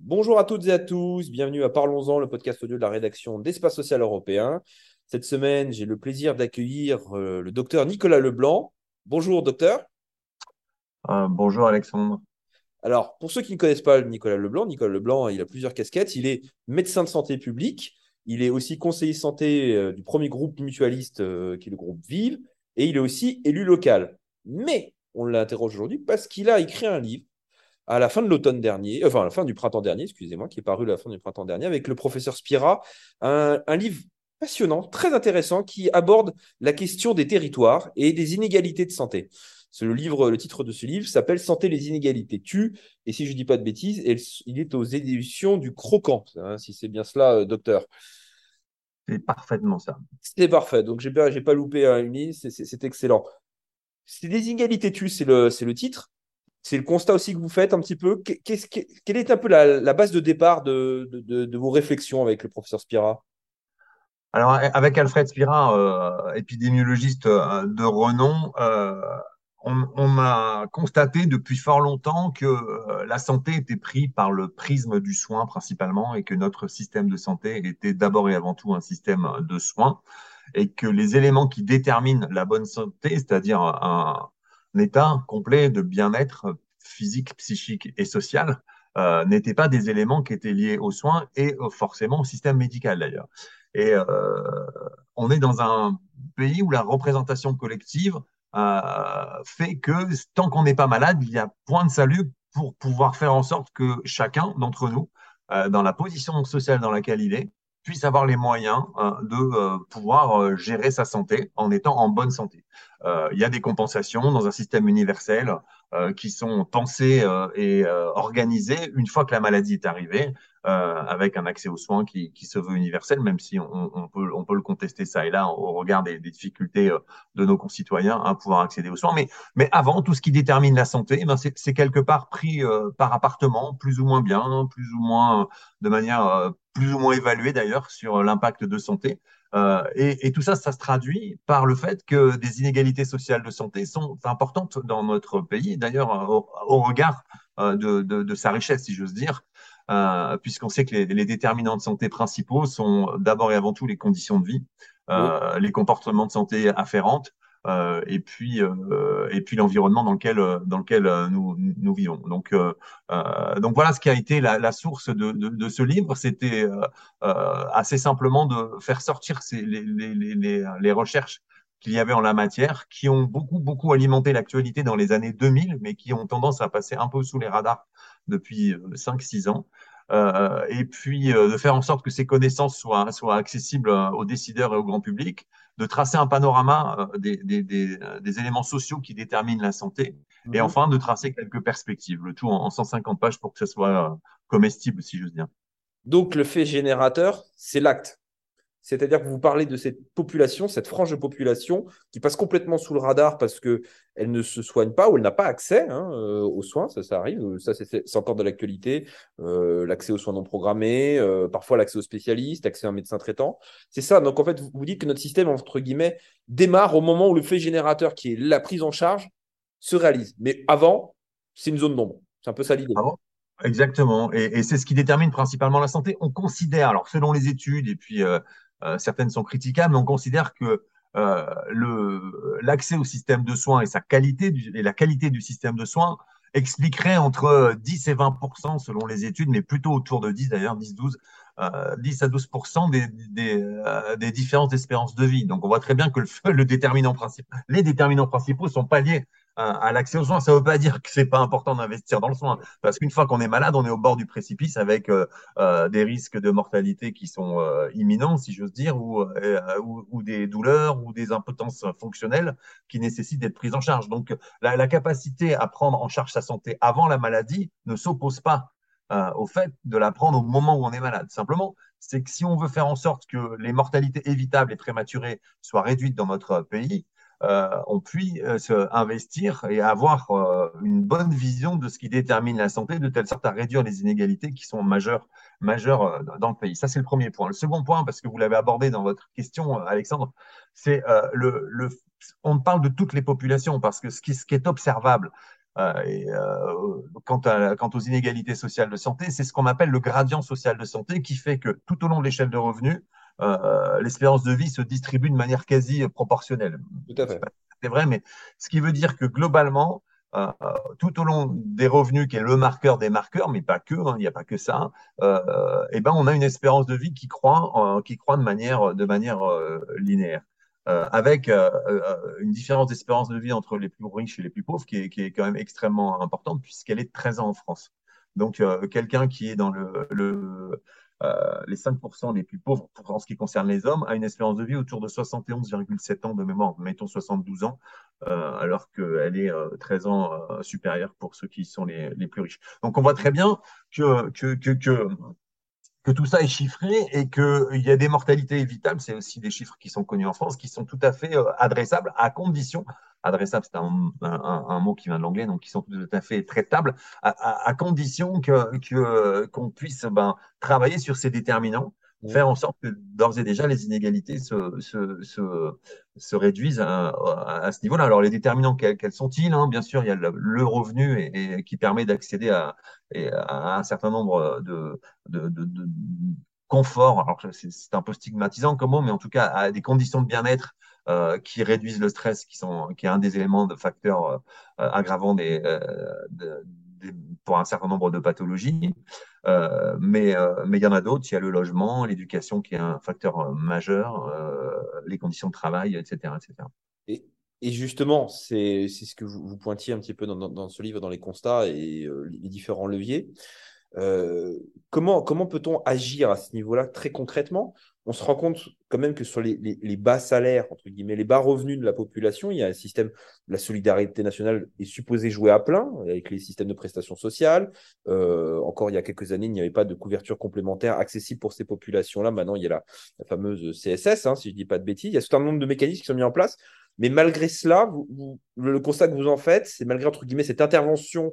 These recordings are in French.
Bonjour à toutes et à tous, bienvenue à Parlons-en, le podcast audio de la rédaction d'Espace Social Européen. Cette semaine, j'ai le plaisir d'accueillir euh, le docteur Nicolas Leblanc. Bonjour docteur. Euh, bonjour Alexandre. Alors, pour ceux qui ne connaissent pas Nicolas Leblanc, Nicolas Leblanc, il a plusieurs casquettes. Il est médecin de santé publique, il est aussi conseiller santé euh, du premier groupe mutualiste qui est le groupe Vive, et il est aussi élu local. Mais on l'interroge aujourd'hui parce qu'il a écrit un livre à la fin de l'automne dernier, enfin à la fin du printemps dernier, excusez-moi, qui est paru à la fin du printemps dernier, avec le professeur Spira, un, livre passionnant, très intéressant, qui aborde la question des territoires et des inégalités de santé. Le le titre de ce livre s'appelle Santé les inégalités tuent. Et si je ne dis pas de bêtises, il est aux éditions du Croquant, hein, si c'est bien cela, euh, docteur. C'est parfaitement ça. C'est parfait. Donc, je n'ai pas, loupé une ligne. C'est excellent. C'est les inégalités tuent, c'est le, le titre. C'est le constat aussi que vous faites un petit peu. quelle est un peu la, base de départ de, vos réflexions avec le professeur Spira? Alors, avec Alfred Spira, euh, épidémiologiste euh, de renom, euh, on, a constaté depuis fort longtemps que la santé était prise par le prisme du soin principalement et que notre système de santé était d'abord et avant tout un système de soins et que les éléments qui déterminent la bonne santé, c'est-à-dire un, état complet de bien-être physique, psychique et social euh, n'étaient pas des éléments qui étaient liés aux soins et euh, forcément au système médical d'ailleurs. Et euh, on est dans un pays où la représentation collective euh, fait que tant qu'on n'est pas malade, il y a point de salut pour pouvoir faire en sorte que chacun d'entre nous, euh, dans la position sociale dans laquelle il est, puisse avoir les moyens euh, de euh, pouvoir euh, gérer sa santé en étant en bonne santé. il y a des compensations dans un système universel qui sont pensées et organisées une fois que la maladie est arrivée. Euh, avec un accès aux soins qui, qui, se veut universel, même si on, on, peut, on peut le contester ça et là au regard des, des difficultés euh, de nos concitoyens à pouvoir accéder aux soins. Mais, mais avant, tout ce qui détermine la santé, eh ben c'est quelque part pris euh, par appartement, plus ou moins bien, plus ou moins de manière plus ou moins évaluée d'ailleurs sur l'impact de santé. Euh, et, et, tout ça, ça se traduit par le fait que des inégalités sociales de santé sont importantes dans notre pays, d'ailleurs au, au, regard de, de, de, sa richesse, si j'ose dire. Euh, puisqu'on sait que les, déterminants de santé principaux sont d'abord et avant tout les conditions de vie, euh, les comportements de santé afférentes, euh, et puis et puis l'environnement dans lequel dans lequel nous, nous vivons. Donc donc voilà ce qui a été la, source de, de, ce livre, c'était assez simplement de faire sortir les, les, recherches qu'il y avait en la matière, qui ont beaucoup, beaucoup alimenté l'actualité dans les années 2000, mais qui ont tendance à passer un peu sous les radars depuis 5-6 euh, ans. Euh, et puis euh, de faire en sorte que ces connaissances soient, soient accessibles aux décideurs et au grand public, de tracer un panorama des, des, des, des éléments sociaux qui déterminent la santé, et mhm. enfin de tracer quelques perspectives, le tout en, en 150 pages pour que ce soit comestible, si j'ose dire. Donc le fait générateur, c'est l'acte. C'est-à-dire que vous parlez de cette population, cette frange de population qui passe complètement sous le radar parce qu'elle ne se soigne pas ou elle n'a pas accès hein, euh, aux soins, ça, ça arrive, ça c'est encore de l'actualité, euh, l'accès aux soins non programmés, euh, parfois l'accès aux spécialistes, l'accès à un médecin traitant. C'est ça, donc en fait, vous dites que notre système, entre guillemets, démarre au moment où le fait générateur, qui est la prise en charge, se réalise. Mais avant, c'est une zone d'ombre. C'est un peu ça l'idée. Exactement, et, c'est ce qui détermine principalement la santé. On considère, alors selon les études, et puis certaines sont critiquables, mais on considère que euh, l'accès au système de soins et sa qualité et la qualité du système de soins expliquerait entre 10 et 20 selon les études, mais plutôt autour de 10 d'ailleurs, 10, 12, euh, 10 à 12 des, des, euh, différences d'espérance de vie. Donc on voit très bien que le déterminant principal, les déterminants principaux sont pas liés à, l'accès aux soins. Ça ne veut pas dire que c'est pas important d'investir dans le soin, parce qu'une fois qu'on est malade, on est au bord du précipice avec euh, euh, des risques de mortalité qui sont euh, imminents, si j'ose dire, ou, des douleurs ou des impotences fonctionnelles qui nécessitent d'être prises en charge. Donc, la, la, capacité à prendre en charge sa santé avant la maladie ne s'oppose pas au fait de la prendre au moment où on est malade. Simplement, c'est que si on veut faire en sorte que les mortalités évitables et prématurées soient réduites dans notre pays, on puisse euh, investir et avoir euh, une bonne vision de ce qui détermine la santé, de telle sorte à réduire les inégalités qui sont majeures, dans le pays. Ça, c'est le premier point. Le second point, parce que vous l'avez abordé dans votre question, Alexandre, c'est le, on parle de toutes les populations parce que ce qui, est observable euh, euh, quant, quant, aux inégalités sociales de santé, c'est ce qu'on appelle le gradient social de santé qui fait que tout au long de l'échelle de revenus, euh, l'espérance de vie se distribue de manière quasi proportionnelle. Tout à fait. C'est vrai, mais ce qui veut dire que globalement, euh, tout au long des revenus, qui est le marqueur des marqueurs, mais pas que, hein, il n'y a pas que ça, euh, et ben on a une espérance de vie qui croît, qui croît de manière, de manière linéaire. Avec une différence d'espérance de vie entre les plus riches et les plus pauvres qui est, qui est quand même extrêmement importante puisqu'elle est de 13 ans en France. Donc, quelqu'un qui est dans le, le les 5% les plus pauvres en ce qui concerne les hommes a une espérance de vie autour de 71,7 ans de mémoire, mettons 72 ans, alors qu'elle est 13 ans supérieure pour ceux qui sont les, plus riches. Donc on voit très bien que que tout ça est chiffré et qu'il y a des mortalités évitables, c'est aussi des chiffres qui sont connus en France, qui sont tout à fait euh, adressables à condition, adressable c'est un, mot qui vient de l'anglais, donc qui sont tout à fait traitables, à, condition qu'on que, qu'on puisse ben, travailler sur ces déterminants faire en sorte que d'ores et déjà les inégalités se, se, se, se réduisent à, à, ce niveau-là. Alors les déterminants, quels, sont-ils hein? Bien sûr, il y a le, revenu et, qui permet d'accéder à, à, un certain nombre de, de, de, de confort. Alors c'est un peu stigmatisant comme mot, mais en tout cas à des conditions de bien-être euh, qui réduisent le stress, qui, sont, qui est un des éléments de facteurs euh, aggravants des, euh, pour un certain nombre de pathologies. Euh, mais euh, mais il y en a d'autres. Il y a le logement, l'éducation qui est un facteur euh, majeur, les conditions de travail, etc. etc. Et, justement, c'est ce que vous, pointiez un petit peu dans, ce livre, dans les constats et les différents leviers. comment comment peut-on agir à ce niveau-là très concrètement? On se rend compte quand même que sur les, bas salaires, entre guillemets, les bas revenus de la population, il y a un système, la solidarité nationale est supposée jouer à plein avec les systèmes de prestations sociales. Euh, encore il y a quelques années, il n'y avait pas de couverture complémentaire accessible pour ces populations-là. Maintenant, il y a la, fameuse CSS, hein, si je ne dis pas de bêtises. Il y a tout un nombre de mécanismes qui sont mis en place. Mais malgré cela, le constat que vous en faites, c'est malgré, entre guillemets, cette intervention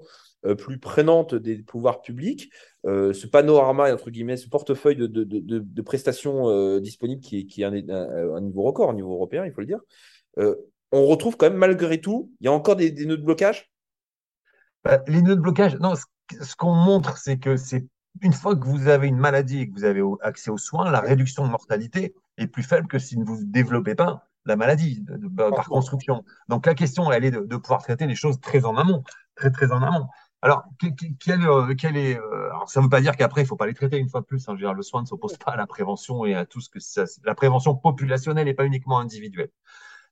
plus prenante des pouvoirs publics, euh, ce panorama, entre guillemets, ce portefeuille de, de, de, de prestations euh, disponibles qui, qui est un, un, niveau record, un niveau européen, il faut le dire, on retrouve quand même malgré tout, il y a encore des, des nœuds de blocage? Bah, Les nœuds de blocage, non, ce, qu'on montre, c'est que c'est une fois que vous avez une maladie et que vous avez accès aux soins, la réduction de mortalité est plus faible que si vous ne développez pas la maladie par construction. Donc la question, elle est de, de, pouvoir traiter les choses très en amont, très très en amont. Alors, quel, euh, quel est, euh, alors ça ne veut pas dire qu'après, il ne faut pas les traiter une fois de plus. Hein, le soin ne s'oppose pas à la prévention et à tout ce que ça. La prévention populationnelle n'est pas uniquement individuelle.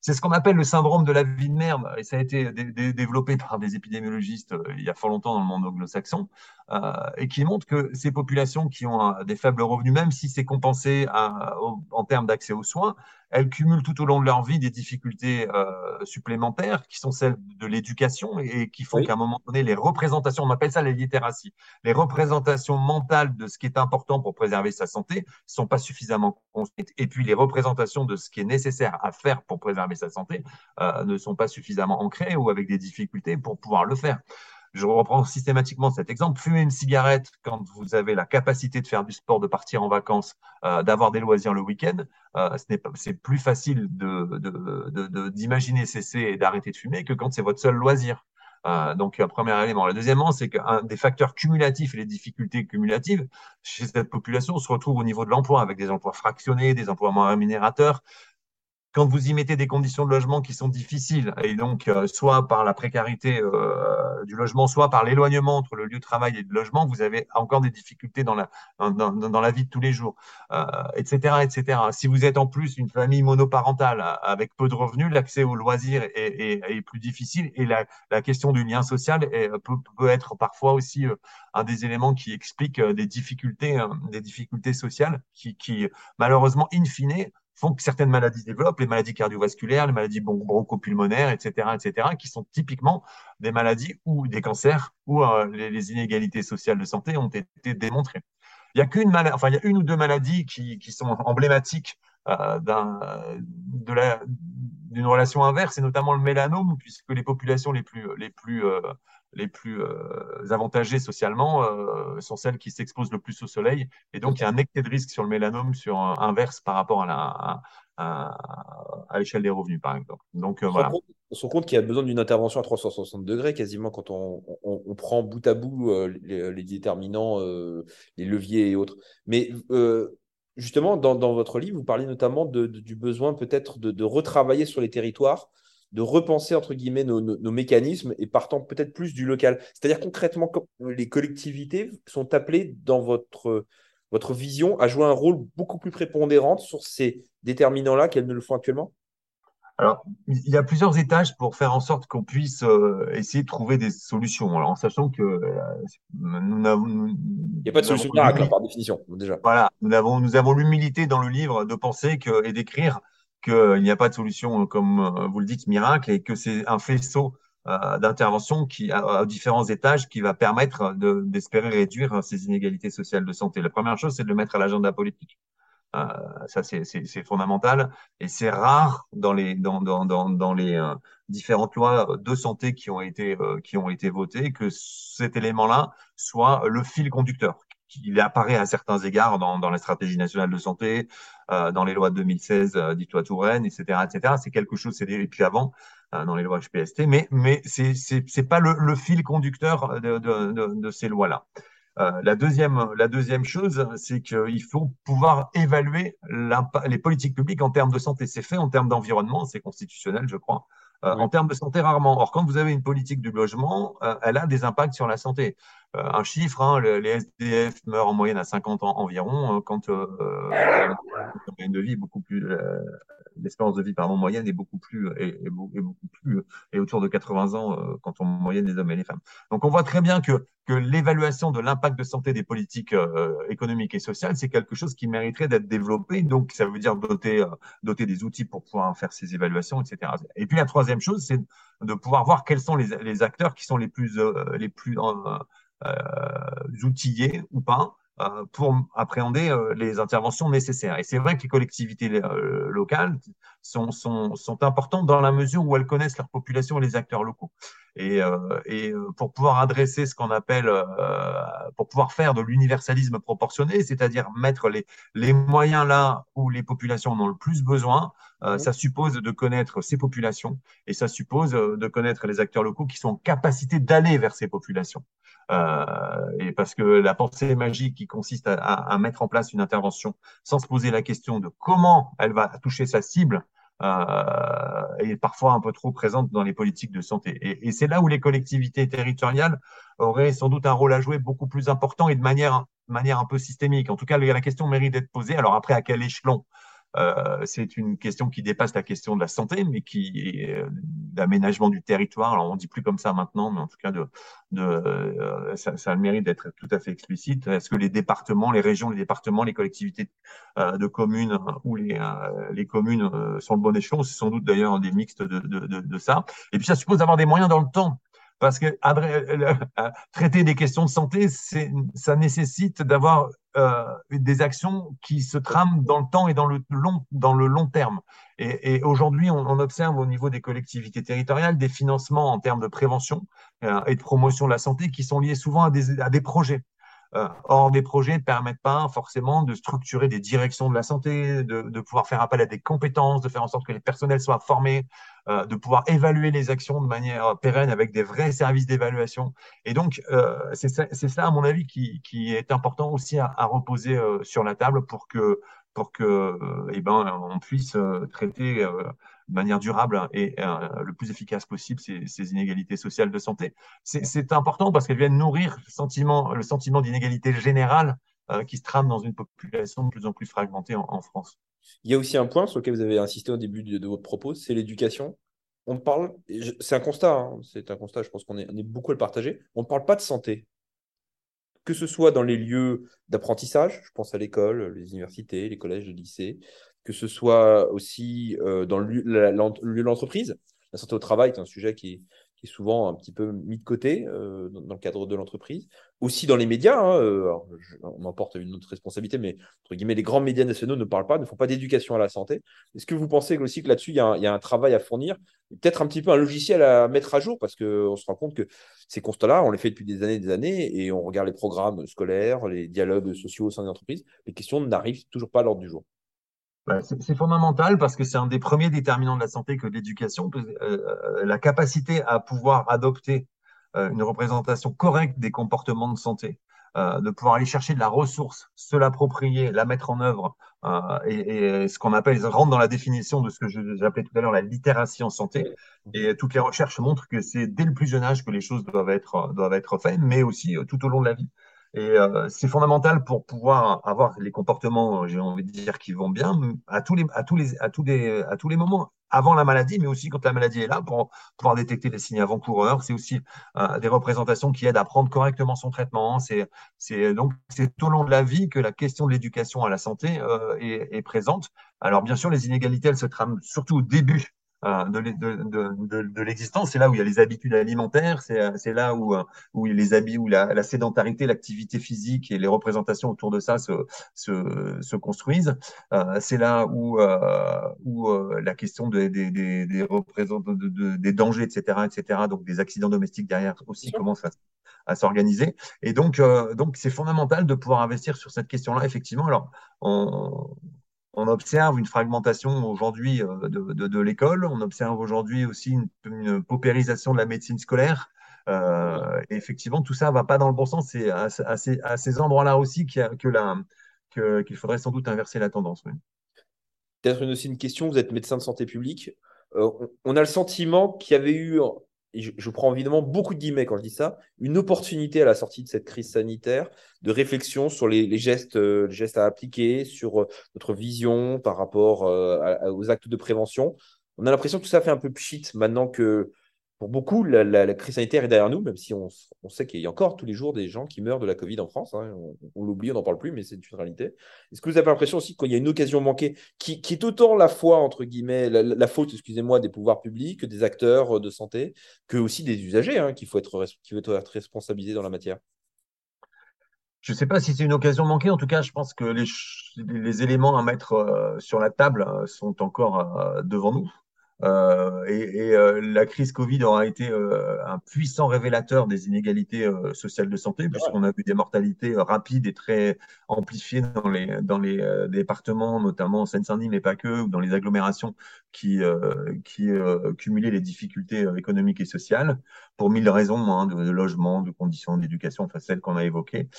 C'est ce qu'on appelle le syndrome de la vie de merde, et ça a été développé par des épidémiologistes euh, il y a fort longtemps dans le monde anglo-saxon, euh, et qui montre que ces populations qui ont des faibles revenus, même si c'est compensé en termes d'accès aux soins, elles cumulent tout au long de leur vie des difficultés euh, supplémentaires qui sont celles de l'éducation et, qui font qu'à un moment donné, les représentations, on appelle ça les littératies, les représentations mentales de ce qui est important pour préserver sa santé sont pas suffisamment construites. Et puis les représentations de ce qui est nécessaire à faire pour préserver sa santé euh, ne sont pas suffisamment ancrées ou avec des difficultés pour pouvoir le faire je reprends systématiquement cet exemple, fumer une cigarette quand vous avez la capacité de faire du sport, de partir en vacances, euh, d'avoir des loisirs le week-end, euh, c'est plus facile d'imaginer cesser et d'arrêter de fumer que quand c'est votre seul loisir. Euh, donc, un premier élément. Le deuxièmement, c'est qu'un des facteurs cumulatifs et les difficultés cumulatives chez cette population se retrouvent au niveau de l'emploi, avec des emplois fractionnés, des emplois moins rémunérateurs, quand vous y mettez des conditions de logement qui sont difficiles, et donc euh, soit par la précarité euh, du logement, soit par l'éloignement entre le lieu de travail et le logement, vous avez encore des difficultés dans la, dans, dans, la vie de tous les jours, etc., euh, etc. Si vous êtes en plus une famille monoparentale avec peu de revenus, l'accès aux loisirs est, est, plus difficile et la, la, question du lien social peut, peut, être parfois aussi un des éléments qui explique des difficultés, des difficultés sociales qui, qui malheureusement, in fine, font que certaines maladies développent, les maladies cardiovasculaires, les maladies bronchopulmonaires, etc., etc., qui sont typiquement des maladies ou des cancers où euh, les, inégalités sociales de santé ont été démontrées. Il y a qu'une enfin, il y a une ou deux maladies qui, sont emblématiques d'une relation inverse, et notamment le mélanome, puisque les populations les plus, les plus euh, les plus euh, avantagées socialement euh, sont celles qui s'exposent le plus au soleil. Et donc, il y a un excès de risque sur le mélanome sur inverse par rapport à la, à, l'échelle des revenus, par exemple. Donc, on voilà. on se rend compte qu'il y a besoin d'une intervention à 360 degrés, quasiment quand on, prend bout à bout les, déterminants, les leviers et autres. Mais justement, dans, votre livre, vous parlez notamment du besoin peut-être de, retravailler sur les territoires, de repenser, entre guillemets, nos, mécanismes et partant peut-être plus du local. C'est-à-dire concrètement, les collectivités sont appelées dans votre, votre vision à jouer un rôle beaucoup plus prépondérant sur ces déterminants-là qu'elles ne le font actuellement? Alors, il y a plusieurs étages pour faire en sorte qu'on puisse euh, essayer de trouver des solutions. Alors, en sachant que euh, nous n'avons. Il n'y a pas de solution miracle, hein, par définition, déjà. Voilà, nous avons, nous avons l'humilité dans le livre de penser que, et d'écrire qu'il n'y a pas de solution, comme euh, vous le dites, miracle, et que c'est un faisceau d'intervention qui à, différents étages qui va permettre d'espérer réduire ces inégalités sociales de santé. La première chose, c'est de le mettre à l'agenda politique. Euh, ça, c'est fondamental. Et c'est rare dans les, dans, euh, différentes lois de santé qui ont été, euh, qui ont été votées que cet élément-là soit le fil conducteur. Il apparaît à certains égards dans, la stratégie nationale de santé, dans les lois de 2016, euh, dit-loi Touraine, etc.. C'est quelque chose, c'est et puis avant, dans les lois HPST, mais mais c'est pas le, fil conducteur de, ces lois-là. Euh, la, deuxième, la deuxième chose, c'est qu'il faut pouvoir évaluer les politiques publiques en termes de santé. C'est fait en termes d'environnement, c'est constitutionnel, je crois. Euh, en termes de santé, rarement. Or, quand vous avez une politique du logement, euh, elle a des impacts sur la santé. un chiffre, hein, les SDF meurent en moyenne à 50 ans environ, quand euh, une de vie beaucoup plus l'espérance de vie pardon, moyenne est beaucoup plus est, beaucoup plus est autour de 80 ans euh, quand on moyenne les hommes et les femmes. Donc on voit très bien que que l'évaluation de l'impact de santé des politiques euh, économiques et sociales, c'est quelque chose qui mériterait d'être développé. Donc ça veut dire doter euh, doter des outils pour pouvoir faire ces évaluations, etc. Et puis la troisième chose, c'est de pouvoir voir quels sont les, les acteurs qui sont les plus les plus outillés ou pas euh, pour appréhender euh, les interventions nécessaires. Et c'est vrai que les collectivités euh, locales sont, sont, sont, importantes dans la mesure où elles connaissent leur population et les acteurs locaux. Et, et pour pouvoir adresser ce qu'on appelle, pour pouvoir faire de l'universalisme proportionné, c'est-à-dire mettre les, les moyens là où les populations en ont le plus besoin, mmh. ça suppose de connaître ces populations et ça suppose de connaître les acteurs locaux qui sont en capacité d'aller vers ces populations. Euh, et parce que la pensée magique qui consiste à, mettre en place une intervention sans se poser la question de comment elle va toucher sa cible, euh, est parfois un peu trop présente dans les politiques de santé. Et, c'est là où les collectivités territoriales auraient sans doute un rôle à jouer beaucoup plus important et de manière, manière un peu systémique. En tout cas, la question mérite d'être posée. Alors après, à quel échelon? Euh, c'est une question qui dépasse la question de la santé, mais qui est d'aménagement du territoire. Alors, on dit plus comme ça maintenant, mais en tout cas, de, euh, ça, ça, a le mérite d'être tout à fait explicite. Est-ce que les départements, les régions, les départements, les collectivités de communes ou les, les communes sont le bon échelon? C'est sans doute d'ailleurs des mixtes de, de, de ça. Et puis, ça suppose d'avoir des moyens dans le temps parce que traiter des questions de santé, ça nécessite d'avoir euh, des actions qui se trament dans le temps et dans le long, terme. Et, aujourd'hui, on, observe au niveau des collectivités territoriales des financements en termes de prévention euh, et de promotion de la santé qui sont liés souvent à des projets. Euh, or, des projets ne permettent pas forcément de structurer des directions de la santé, de, de, pouvoir faire appel à des compétences, de faire en sorte que les personnels soient formés, euh, de pouvoir évaluer les actions de manière pérenne avec des vrais services d'évaluation. Et donc, euh, c'est ça, ça, à mon avis, qui, qui, est important aussi à, à reposer euh, sur la table pour que, pour que, eh ben, puisse traiter de manière durable et euh, le plus efficace possible ces, inégalités sociales de santé. C'est important parce qu'elles viennent nourrir le sentiment, d'inégalité générale euh, qui se trame dans une population de plus en plus fragmentée en, France. Il y a aussi un point sur lequel vous avez insisté au début de, votre propos, c'est l'éducation. On parle, c'est un constat, hein, c'est un constat, je pense qu'on est, est beaucoup à le partager. On ne parle pas de santé que ce soit dans les lieux d'apprentissage, je pense à l'école, les universités, les collèges, les lycées, que ce soit aussi euh, dans le lieu de l'entreprise. La santé au travail est un sujet qui est, qui est souvent un petit peu mis de côté euh, dans, le cadre de l'entreprise. Aussi dans les médias, hein, euh, on en porte une autre responsabilité, mais entre guillemets, les grands médias nationaux ne parlent pas, ne font pas d'éducation à la santé. Est-ce que vous pensez aussi que là-dessus, il, il, y a un travail à fournir, peut-être un petit peu un logiciel à mettre à jour, parce qu'on se rend compte que ces constats-là, on les fait depuis des années et des années, et on regarde les programmes scolaires, les dialogues sociaux au sein des entreprises, les questions n'arrivent toujours pas à l'ordre du jour. Bah, c'est fondamental parce que c'est un des premiers déterminants de la santé que l'éducation, euh, la capacité à pouvoir adopter euh, une représentation correcte des comportements de santé, euh, de pouvoir aller chercher de la ressource, se l'approprier, la mettre en œuvre, et, ce qu'on appelle, rentre dans la définition de ce que j'appelais tout à l'heure la littératie en santé. Et toutes les recherches montrent que c'est dès le plus jeune âge que les choses doivent être faites, mais aussi tout au long de la vie. Et euh, c'est fondamental pour pouvoir avoir les comportements, j'ai envie de dire, qui vont bien à tous les, à tous les, à tous les, à tous les moments, avant la maladie, mais aussi quand la maladie est là, pour pouvoir détecter les signes avant-coureurs. C'est aussi euh, des représentations qui aident à prendre correctement son traitement. C'est, donc c'est au long de la vie que la question de l'éducation à la santé euh, est, est, présente. Alors bien sûr, les inégalités, elles se trament surtout au début euh, de, de, de, l'existence. C'est là où il y a les habitudes alimentaires, c'est là où, euh, où les habits, où la, la sédentarité, l'activité physique et les représentations autour de ça se, se, se construisent. Euh, c'est là où, où la question des, des, des, des, des dangers, etc., etc., donc des accidents domestiques derrière aussi commence à, à s'organiser. Et donc, donc c'est fondamental de pouvoir investir sur cette question-là, effectivement. Alors, on, on observe une fragmentation aujourd'hui euh, de, l'école, on observe aujourd'hui aussi une, paupérisation de la médecine scolaire. Euh, et effectivement, tout ça ne va pas dans le bon sens. C'est à, ces, endroits-là aussi qu'il que faudrait sans doute inverser la tendance. Peut-être aussi une question, vous êtes médecin de santé publique. Euh, on a le sentiment qu'il y avait eu et je, prends évidemment beaucoup de guillemets quand je dis ça, une opportunité à la sortie de cette crise sanitaire de réflexion sur les, gestes, euh, gestes à appliquer, sur euh, notre vision par rapport euh, aux actes de prévention. On a l'impression que tout ça fait un peu pchit maintenant que pour beaucoup, la, crise sanitaire est derrière nous, même si on, sait qu'il y a encore tous les jours des gens qui meurent de la Covid en France. Hein. On, l'oublie, on n'en parle plus, mais c'est une réalité. Est-ce que vous avez l'impression aussi qu'il y a une occasion manquée, qui, est autant la foi, entre guillemets, la, faute, excusez-moi, des pouvoirs publics, des acteurs de santé, que aussi des usagers, hein, qu'il faut être, qui faut être responsabilisés dans la matière? Je ne sais pas si c'est une occasion manquée. En tout cas, je pense que les, éléments à mettre euh, sur la table euh, sont encore euh, devant nous. Euh, et, euh, la crise Covid aura été euh, un puissant révélateur des inégalités sociales de santé, puisqu'on a vu des mortalités rapides et très amplifiées dans les, dans les départements, notamment en Seine-Saint-Denis, mais pas que, ou dans les agglomérations qui, qui cumulaient les difficultés économiques et sociales, pour mille raisons, hein, de, logement, de conditions d'éducation, enfin celles qu'on a évoquées.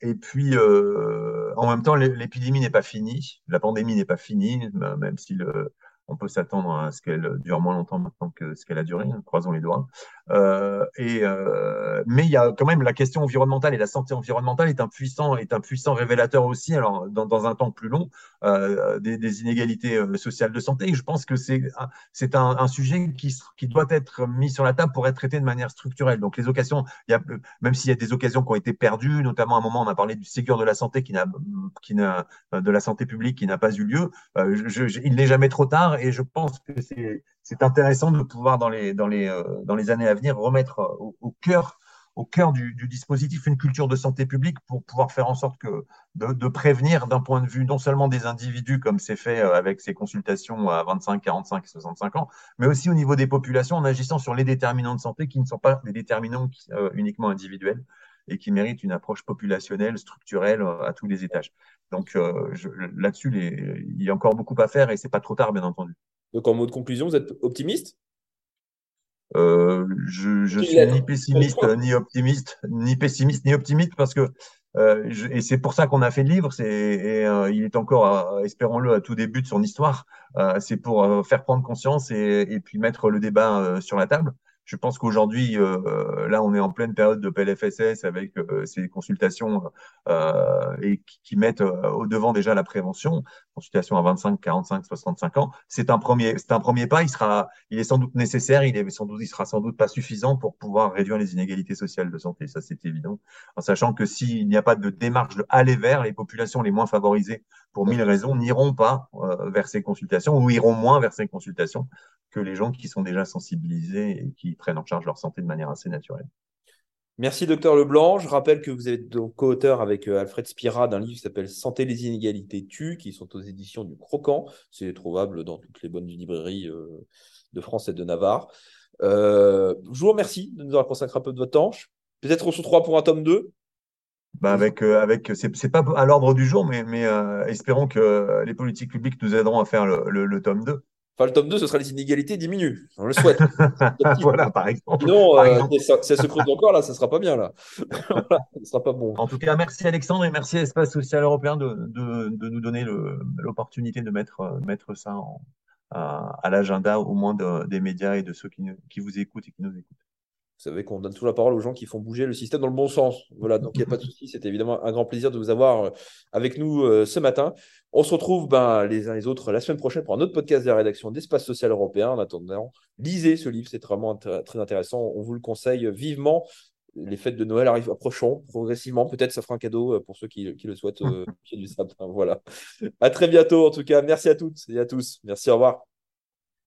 et puis, en même temps, l'épidémie n'est pas finie, la pandémie n'est pas finie, même si le on peut s'attendre à ce qu'elle dure moins longtemps maintenant que ce qu'elle a duré, hein, croisons les doigts. Euh, euh, mais il y a quand même la question environnementale et la santé environnementale est un puissant, est un puissant révélateur aussi, alors dans, un temps plus long, euh, des, inégalités sociales de santé. Et je pense que c'est c'est un, sujet qui, qui doit être mis sur la table pour être traité de manière structurelle. Donc les occasions, même s'il y a des occasions qui ont été perdues, notamment à un moment on a parlé du Ségur de la santé qui n'a de la santé publique qui n'a pas eu lieu. il n'est jamais trop tard et je pense que c'est intéressant de pouvoir, dans les, euh, années à venir, remettre au, au cœur du, dispositif une culture de santé publique pour pouvoir faire en sorte que de, prévenir d'un point de vue non seulement des individus comme c'est fait euh, avec ces consultations à 25, 45 et 65 ans, mais aussi au niveau des populations en agissant sur les déterminants de santé qui ne sont pas des déterminants euh, uniquement individuels et qui méritent une approche populationnelle, structurelle à tous les étages. Donc euh, là-dessus, il y a encore beaucoup à faire et c'est pas trop tard, bien entendu. Donc en mot de conclusion, vous êtes optimiste? Euh, Je, je suis ni pessimiste, ni optimiste, ni pessimiste, ni optimiste parce que euh, et c'est pour ça qu'on a fait le livre. C'est, et, euh, il est encore, espérons-le, à tout début de son histoire. Euh, c'est pour faire prendre conscience et, et, puis mettre le débat sur la table. Je pense qu'aujourd'hui, euh, là, on est en pleine période de PLFSS avec euh, ces consultations euh, et qui, mettent au devant déjà la prévention, consultation à 25, 45, 65 ans. C'est un premier, c'est un premier pas. Il sera, il est sans doute nécessaire. Il est sans doute, il sera sans doute pas suffisant pour pouvoir réduire les inégalités sociales de santé. Ça, c'est évident. En sachant que s'il n'y a pas de démarche de aller vers les populations les moins favorisées, pour mille raisons, n'iront pas vers ces consultations ou iront moins vers ces consultations que les gens qui sont déjà sensibilisés et qui prennent en charge leur santé de manière assez naturelle. Merci, docteur Leblanc. Je rappelle que vous êtes donc co-auteur avec euh, Alfred Spira d'un livre qui s'appelle Santé les inégalités tuent, qui sont aux éditions du Croquant. C'est trouvable dans toutes les bonnes librairies euh, de France et de Navarre. Euh, je vous remercie de nous avoir consacré un peu de votre temps. Peut-être on se retrouve pour un tome 2. Bah avec, euh, avec, c'est pas à l'ordre du jour, mais, mais euh, espérons que les politiques publiques nous aideront à faire le, le, tome 2. Enfin, le tome 2, ce sera les inégalités diminuent. On le souhaite. voilà, par exemple. Sinon, euh, Ça, se creuse encore, là, ça sera pas bien, là. voilà, ça sera pas bon. En tout cas, merci Alexandre et merci à Espace Social Européen de, de, de nous donner l'opportunité de mettre, mettre ça en, à, l'agenda, au moins des médias et de ceux qui, qui vous écoutent et qui nous écoutent. Vous savez qu'on donne toujours la parole aux gens qui font bouger le système dans le bon sens. Voilà, donc il n'y a pas de souci. C'est évidemment un grand plaisir de vous avoir euh, avec nous euh, ce matin. On se retrouve ben, les uns les autres la semaine prochaine pour un autre podcast de la rédaction d'Espace Social Européen. En attendant, lisez ce livre, c'est vraiment très intéressant. On vous le conseille vivement. Les fêtes de Noël arrivent, progressivement. Peut-être ça fera un cadeau euh, pour ceux qui, le souhaitent. du sapin. Voilà. À très bientôt en tout cas. Merci à toutes et à tous. Merci, au revoir.